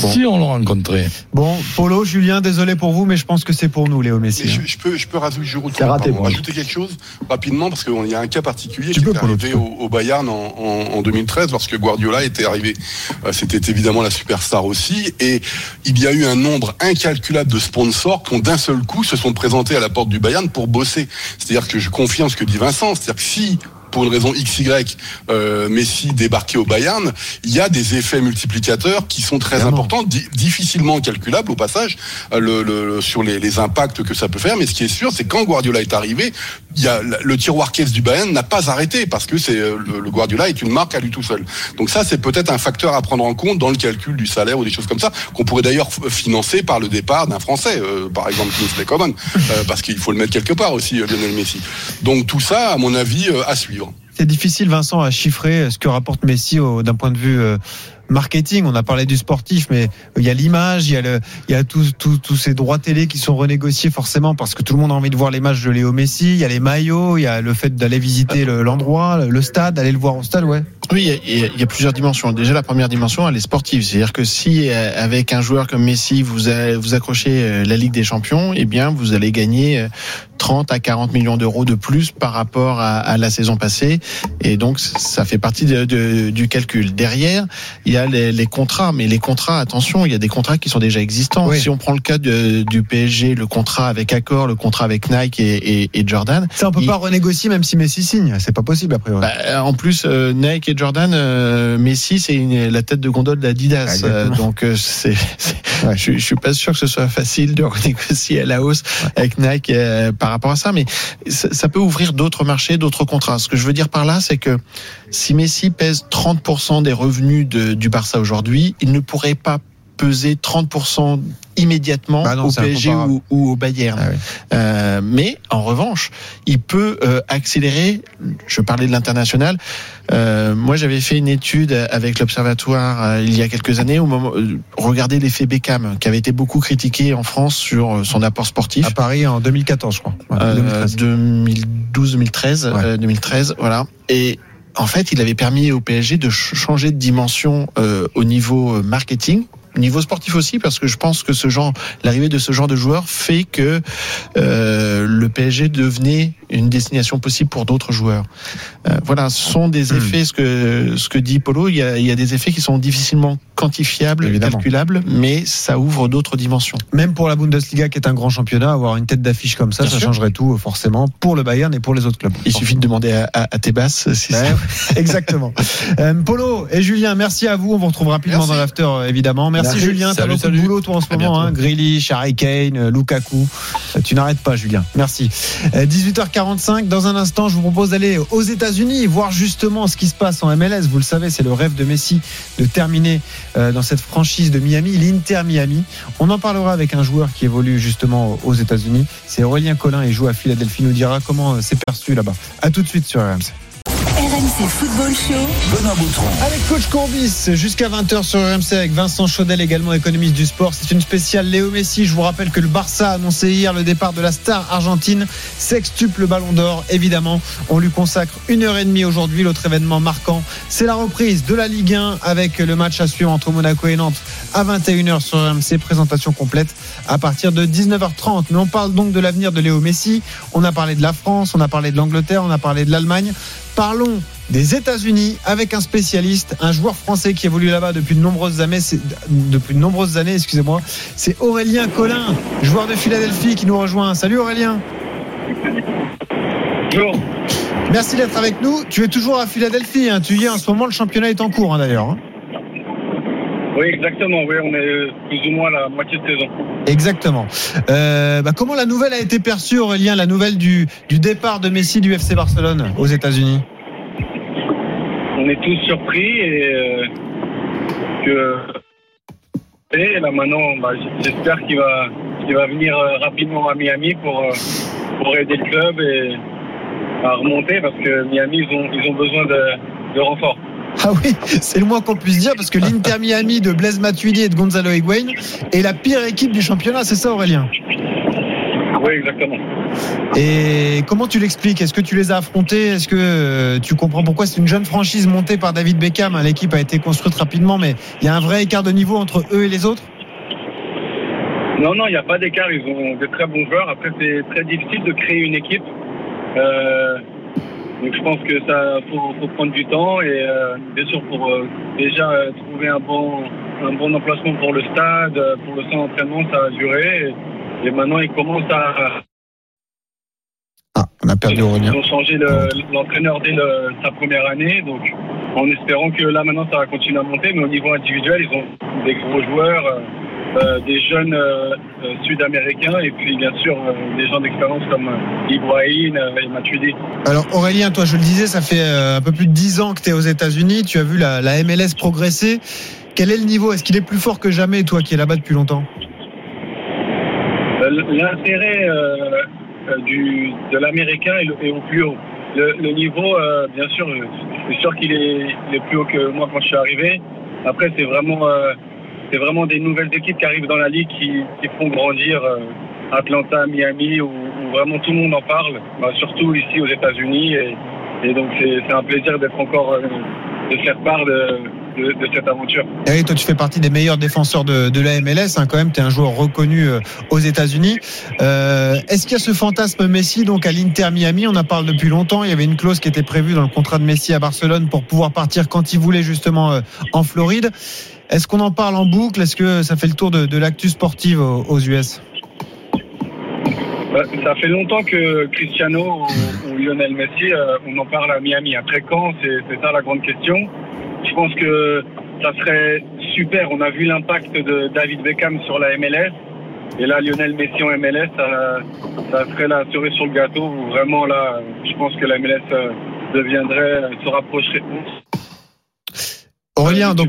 bon. si on l'a rencontré.
Bon, Polo, Julien, désolé pour vous, mais je pense que c'est pour nous, Léo Messi.
Je, je, peux, je peux rajouter, je raté, pardon, rajouter quelque chose rapidement parce qu'il y a un cas particulier tu qui peux, est arrivé au, au, Bayern en, en, en, 2013 lorsque Guardiola était arrivé. Euh, c'était évidemment la superstar aussi. Et il y a eu un nombre incalculable de sponsors qui ont d'un seul coup se sont présentés à la porte du Bayern pour bosser. C'est-à-dire que je confirme ce que dit Vincent. C'est-à-dire que si pour une raison XY, euh, Messi débarqué au Bayern, il y a des effets multiplicateurs qui sont très importants, di difficilement calculables au passage euh, le, le, sur les, les, impacts que ça peut faire. Mais ce qui est sûr, c'est quand Guardiola est arrivé, il y a le tiroir caisse du Bayern n'a pas arrêté parce que c'est le, le, Guardiola est une marque à lui tout seul. Donc ça, c'est peut-être un facteur à prendre en compte dans le calcul du salaire ou des choses comme ça qu'on pourrait d'ailleurs financer par le départ d'un Français, euh, par exemple Kingsley Coman, euh, parce qu'il faut le mettre quelque part aussi Lionel Messi. Donc tout ça, à mon avis, à suivre.
C'est difficile, Vincent, à chiffrer ce que rapporte Messi d'un point de vue euh, marketing. On a parlé du sportif, mais il y a l'image, il y a, tous ces droits télé qui sont renégociés forcément parce que tout le monde a envie de voir les matchs de Léo Messi. Il y a les maillots, il y a le fait d'aller visiter l'endroit, le, stade, d'aller le voir au stade, ouais.
Oui, il y, a, plusieurs dimensions. Déjà, la première dimension, elle est sportive. C'est-à-dire que si, euh, avec un joueur comme Messi, vous, vous accrochez euh, la Ligue des Champions, eh bien, vous allez gagner 30 à 40 millions d'euros de plus par rapport à, la saison passée. Et donc, ça fait partie du calcul. Derrière, il y a les, les, contrats. Mais les contrats, attention, il y a des contrats qui sont déjà existants. Oui. Si on prend le cas de, du PSG, le contrat avec Accor, le contrat avec Nike et, et, et Jordan.
Ça, on peut il... pas renégocier même si Messi signe. C'est pas possible, après.
Bah, en plus, euh, Nike et Jordan, euh, Messi, c'est la tête de gondole d'Adidas. Euh, donc, c'est, ouais. je, je suis pas sûr que ce soit facile de [laughs] renégocier à la hausse ouais. avec Nike euh, par rapport à ça. Mais ça, ça peut ouvrir d'autres marchés, d'autres contrats. Ce que je veux dire par là, c'est que si Messi pèse 30% des revenus de, du Barça aujourd'hui, il ne pourrait pas peser 30% immédiatement bah non, au PSG ou, ou, au Bayern. Ah oui. euh, mais en revanche, il peut euh, accélérer. Je parlais de l'international. Euh, moi, j'avais fait une étude avec l'Observatoire il y a quelques années. Au moment, regardez l'effet Beckham, qui avait été beaucoup critiqué en France sur son apport sportif.
À Paris en 2014, je crois.
Ouais, 2012-2013, ouais. 2013, voilà. Et en fait, il avait permis au PSG de changer de dimension euh, au niveau marketing, niveau sportif aussi, parce que je pense que l'arrivée de ce genre de joueur fait que euh, le PSG devenait une destination possible pour d'autres joueurs. Euh, voilà, ce sont des effets, mmh. ce que ce que dit Polo, il y a, il y a des effets qui sont difficilement quantifiables, Évidemment. calculables, mais ça ouvre d'autres dimensions.
Même pour la Bundesliga, qui est un grand championnat, avoir une tête d'affiche comme ça, Bien ça sûr. changerait tout forcément pour le Bayern et pour les autres clubs.
Il suffit de demander à, à, à Tebas. Si
ouais, [laughs] exactement. euh, Polo et Julien, merci à vous. On vous retrouve rapidement merci. dans l'after, évidemment. Merci, merci. Julien. T'as beaucoup de boulot toi en ce moment. Hein. Grealish, Harry Kane, Lukaku. Tu n'arrêtes pas, Julien. Merci. 18h45. Dans un instant, je vous propose d'aller aux États-Unis voir justement ce qui se passe en MLS. Vous le savez, c'est le rêve de Messi de terminer euh, dans cette franchise de Miami, l'Inter Miami. On en parlera avec un joueur qui évolue justement aux États-Unis. C'est Aurélien Collin et joue à Philadelphie. Il nous dira comment euh, c'est perçu là-bas. À tout de suite sur RMC.
RMC Football Show.
Benoît Boutron.
Avec Coach Courbis, jusqu'à 20h sur RMC avec Vincent Chaudel, également économiste du sport. C'est une spéciale Léo Messi. Je vous rappelle que le Barça a annoncé hier le départ de la star argentine. Sextuple ballon d'or, évidemment. On lui consacre une heure et demie aujourd'hui. L'autre événement marquant, c'est la reprise de la Ligue 1 avec le match à suivre entre Monaco et Nantes à 21h sur RMC. Présentation complète à partir de 19h30. Mais on parle donc de l'avenir de Léo Messi. On a parlé de la France, on a parlé de l'Angleterre, on a parlé de l'Allemagne. Parlons des États-Unis avec un spécialiste, un joueur français qui évolue là-bas depuis de nombreuses années. Depuis de nombreuses années, excusez-moi. C'est Aurélien Collin, joueur de Philadelphie, qui nous rejoint. Salut Aurélien.
Bonjour.
Merci d'être avec nous. Tu es toujours à Philadelphie. Hein. Tu y es en ce moment. Le championnat est en cours hein, d'ailleurs. Hein.
Oui, exactement. Oui, on est plus ou moins à la moitié de saison.
Exactement. Euh, bah, comment la nouvelle a été perçue, Aurélien, la nouvelle du, du départ de Messi du FC Barcelone aux États-Unis?
On est tous surpris et euh, que et là maintenant, bah, j'espère qu'il va, qu'il va venir euh, rapidement à Miami pour, euh, pour aider le club et à remonter parce que Miami ils ont, ils ont besoin de, de renfort.
Ah oui, c'est le moins qu'on puisse dire parce que l'Inter Miami de Blaise Matuidi et de Gonzalo Higuain est la pire équipe du championnat, c'est ça Aurélien?
Oui, exactement.
Et comment tu l'expliques? Est-ce que tu les as affrontés? Est-ce que euh, tu comprends pourquoi c'est une jeune franchise montée par David Beckham? L'équipe a été construite rapidement, mais il y a un vrai écart de niveau entre eux et les autres?
Non, non, il n'y a pas d'écart. Ils ont de très bons joueurs. Après, c'est très difficile de créer une équipe. Euh, donc je pense que ça faut, faut prendre du temps et euh, bien sûr pour euh, déjà trouver un bon un bon emplacement pour le stade, pour le centre d'entraînement, ça a duré. Et, et maintenant ils commencent à
Ah, on a perdu Aurélien.
ils ont changé le- l'entraîneur dès le- sa première année, donc en espérant que là maintenant ça va continuer à monter, mais au niveau individuel ils ont des gros joueurs. euh, euh, des jeunes euh, sud-américains et puis bien sûr euh, des gens d'expérience comme euh, et Matuidi.
Alors Aurélien, toi je le disais, ça fait un peu plus de 10 ans que tu es aux États-Unis, tu as vu la, la MLS progresser. Quel est le niveau? Est-ce qu'il est plus fort que jamais, toi qui es là-bas depuis longtemps?
L'intérêt euh, euh, du, de l'américain est, au plus haut. Le, le niveau, euh, bien sûr, euh, c'est sûr qu'il est, est plus haut que moi quand je suis arrivé. Après, c'est vraiment, c'est vraiment des nouvelles équipes qui arrivent dans la ligue qui, qui font grandir Atlanta, Miami, où, où vraiment tout le monde en parle, bah, surtout ici aux États-Unis. Et, et donc, c'est un plaisir d'être encore, de faire part de, de, de cette aventure.
Et oui, toi tu fais partie des meilleurs défenseurs de, de la MLS, hein, quand même, tu es un joueur reconnu euh, aux États-Unis. Euh, Est-ce qu'il y a ce fantasme Messi donc à l'Inter Miami? On en parle depuis longtemps, il y avait une clause qui était prévue dans le contrat de Messi à Barcelone pour pouvoir partir quand il voulait justement euh, en Floride. Est-ce qu'on en parle en boucle? Est-ce que ça fait le tour de, de l'actu sportive aux, aux US
Bah, Ça fait longtemps que Cristiano ou, Lionel Messi, on en parle à Miami. Après quand, c'est ça la grande question. Je pense que ça serait super. On a vu l'impact de David Beckham sur la MLS. Et là, Lionel Messi en MLS, ça, ça serait la cerise sur le gâteau. Vraiment, là, je pense que la MLS euh, deviendrait, se rapprocherait.
Aurélien, donc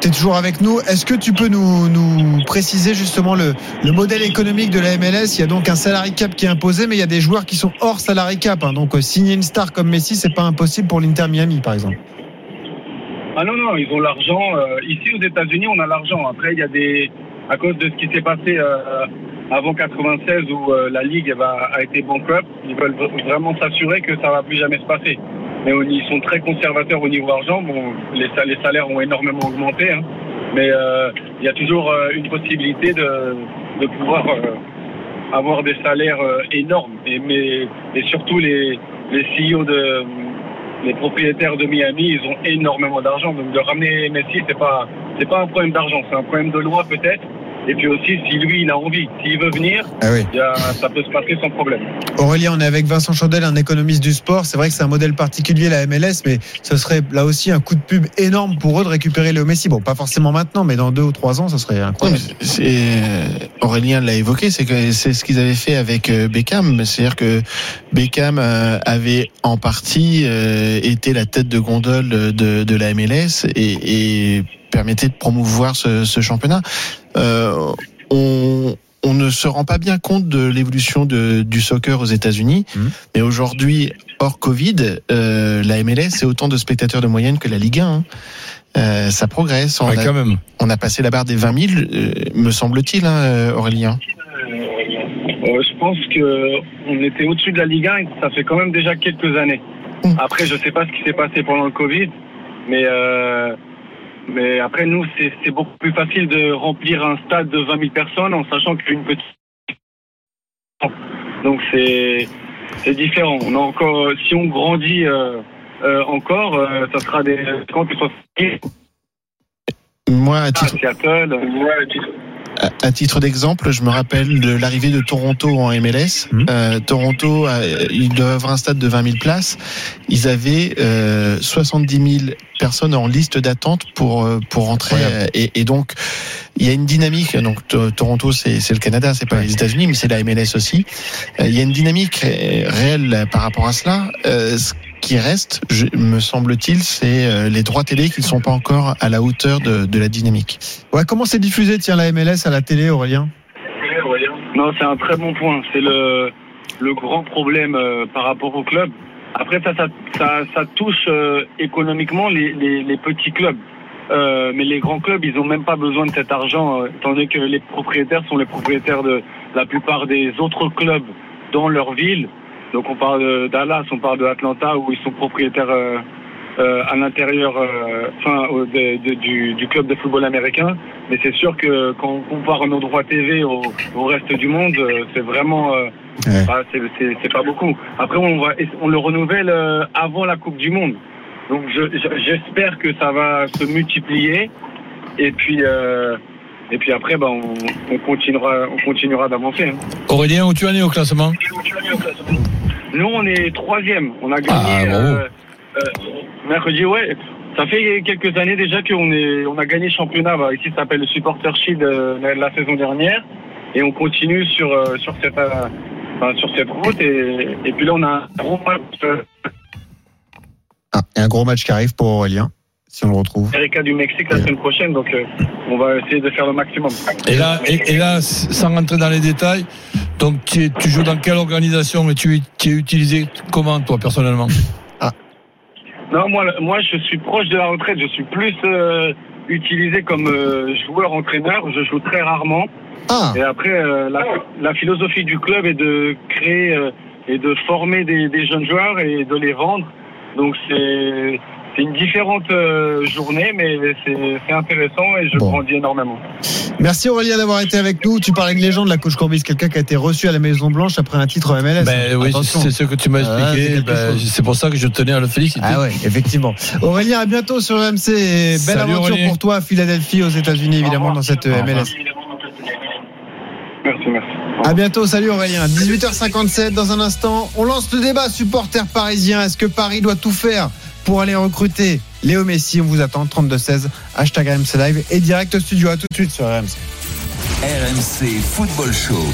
tu es toujours avec nous. Est-ce que tu peux nous, nous préciser justement le, le modèle économique de la MLS Il y a donc un salary cap qui est imposé, mais il y a des joueurs qui sont hors salary cap. hein. Donc euh, signer une star comme Messi, c'est pas impossible pour l'Inter Miami, par exemple.
Ah non, non, ils ont l'argent. Euh, ici, aux États-Unis, on a l'argent. Après, il y a des. À cause de ce qui s'est passé euh, avant 96, où euh, la Ligue a été bankrupt, ils veulent vraiment s'assurer que ça va plus jamais se passer. Mais ils sont très conservateurs au niveau argent. Bon, les, sal- les salaires ont énormément augmenté. hein. Mais il y a toujours une possibilité de, de pouvoir avoir des salaires énormes. Et, mais, et surtout, les, les CEO de les propriétaires de Miami, ils ont énormément d'argent. Donc de ramener Messi, c'est pas c'est pas un problème d'argent, c'est un problème de loi peut-être. Et puis aussi, si lui, il a envie, s'il veut venir,
Ah oui.
il y a- ça peut se passer sans problème.
Aurélien, on est avec Vincent Chandel, un économiste du sport. C'est vrai que c'est un modèle particulier, la MLS, mais ce serait là aussi un coup de pub énorme pour eux de récupérer Léo Messi. Bon, pas forcément maintenant, mais dans deux ou trois ans, ce serait incroyable.
mais c'est- euh, Aurélien l'a évoqué, c'est que c'est ce qu'ils avaient fait avec euh, Beckham. C'est-à-dire que Beckham euh, avait en partie été la tête de gondole de, de la MLS et, et permettait de promouvoir ce, ce championnat. Euh, on, on ne se rend pas bien compte de l'évolution du soccer aux États-Unis, mais aujourd'hui, hors Covid, euh, la MLS c'est autant de spectateurs de moyenne que la Ligue 1. hein. Euh, ça progresse. On,
Ouais,
a,
quand même.
on a passé la barre des 20 000, euh, me semble-t-il, hein, Aurélien.
Euh, je pense que on était au-dessus de la Ligue 1 et ça fait quand même déjà quelques années. Après, je sais pas ce qui s'est passé pendant le Covid, mais euh, mais après nous, c'est beaucoup plus facile de remplir un stade de 20 000 personnes en sachant qu'une petite donc c'est c'est différent. On a encore, si on grandit euh, euh, encore, euh, ça sera des quand que ce soit
Moi, à titre,
Seattle. Ouais, à titre-
à, titre d'exemple, je me rappelle de l'arrivée de Toronto en MLS. Euh, Toronto, a- ils doivent avoir un stade de 20 000 places. Ils avaient euh, 70 000 personnes en liste d'attente pour euh, pour rentrer. Euh, Et, et donc, il y a une dynamique. Donc, to- Toronto, c'est c'est le Canada, c'est pas les États-Unis, mais c'est la MLS aussi. Euh, Il y a une dynamique ré- réelle par rapport à cela. Euh, ce qui reste, me semble-t-il, c'est euh, les droits télé qui ne sont pas encore à la hauteur de, la dynamique.
Comment c'est diffusé, tiens, la MLS à la télé, Aurélien?
Non, c'est un très bon point. C'est le, le grand problème euh, par rapport au club. Après, ça, ça, ça, touche euh, économiquement les, les, petits clubs. Mais les grands clubs, ils n'ont même pas besoin de cet argent, étant donné que les propriétaires sont les propriétaires de la plupart des autres clubs dans leur ville. Donc on parle de Dallas, on parle de Atlanta, où ils sont propriétaires euh, euh, à l'intérieur euh, enfin, de, de, du, du, club de football américain. Mais c'est sûr que quand on compare nos droits TV au, au reste du monde, euh, c'est vraiment ouais. bah, c'est pas beaucoup. Après, on, va, on le renouvelle avant la Coupe du Monde. Donc j'espère que ça va se multiplier. Et puis, et puis après, bah, on, on continuera, on continuera d'avancer. Hein.
Aurélien, où tu en es au classement?
Nous, on est troisième. On a gagné. Ah, euh, mercredi, ouais. Ça fait quelques années déjà qu'on est, on a gagné championnat. Bah, ici, ça s'appelle le Supporter Shield euh, la, la, saison dernière, et on continue sur euh, sur cette enfin, sur cette route. Et, et, puis là, on a un gros match.
Ah, et un gros match qui arrive pour Aurélien. Si on le retrouve.
Erika du Mexique la semaine prochaine, donc euh, on va essayer de faire le maximum.
Et là, et, et là sans rentrer dans les détails, donc tu, tu joues dans quelle organisation et tu, tu es utilisé comment toi personnellement?
Non, moi, moi, je suis proche de la retraite. Je suis plus euh, utilisé comme euh, joueur-entraîneur. Je joue très rarement.
Ah.
Et après, euh, la, la, philosophie du club est de créer et de former des, des, jeunes joueurs et de les vendre. Donc c'est c'est une différente euh, journée, mais c'est intéressant et je bon. grandis énormément.
Merci Aurélien d'avoir été avec nous. Tu parlais de légende, la coach Courbis, quelqu'un qui a été reçu à la Maison Blanche après un titre MLS.
Ben, oui, c'est ce que tu m'as expliqué. Ah, ben, c'est pour ça que je tenais à le féliciter.
Ah ouais, effectivement. Aurélien, à bientôt sur RMC. Belle Salut, aventure Aurélien. pour toi à Philadelphie, aux États-Unis, évidemment, dans cette MLS.
Merci, merci.
À bientôt, salut Aurélien. 18h57 dans un instant. On lance le débat supporter parisien. Est-ce que Paris doit tout faire pour aller recruter Léo Messi. On vous attend 32-16, hashtag RMC Live et direct studio. À tout de suite sur RMC.
RMC Football Show.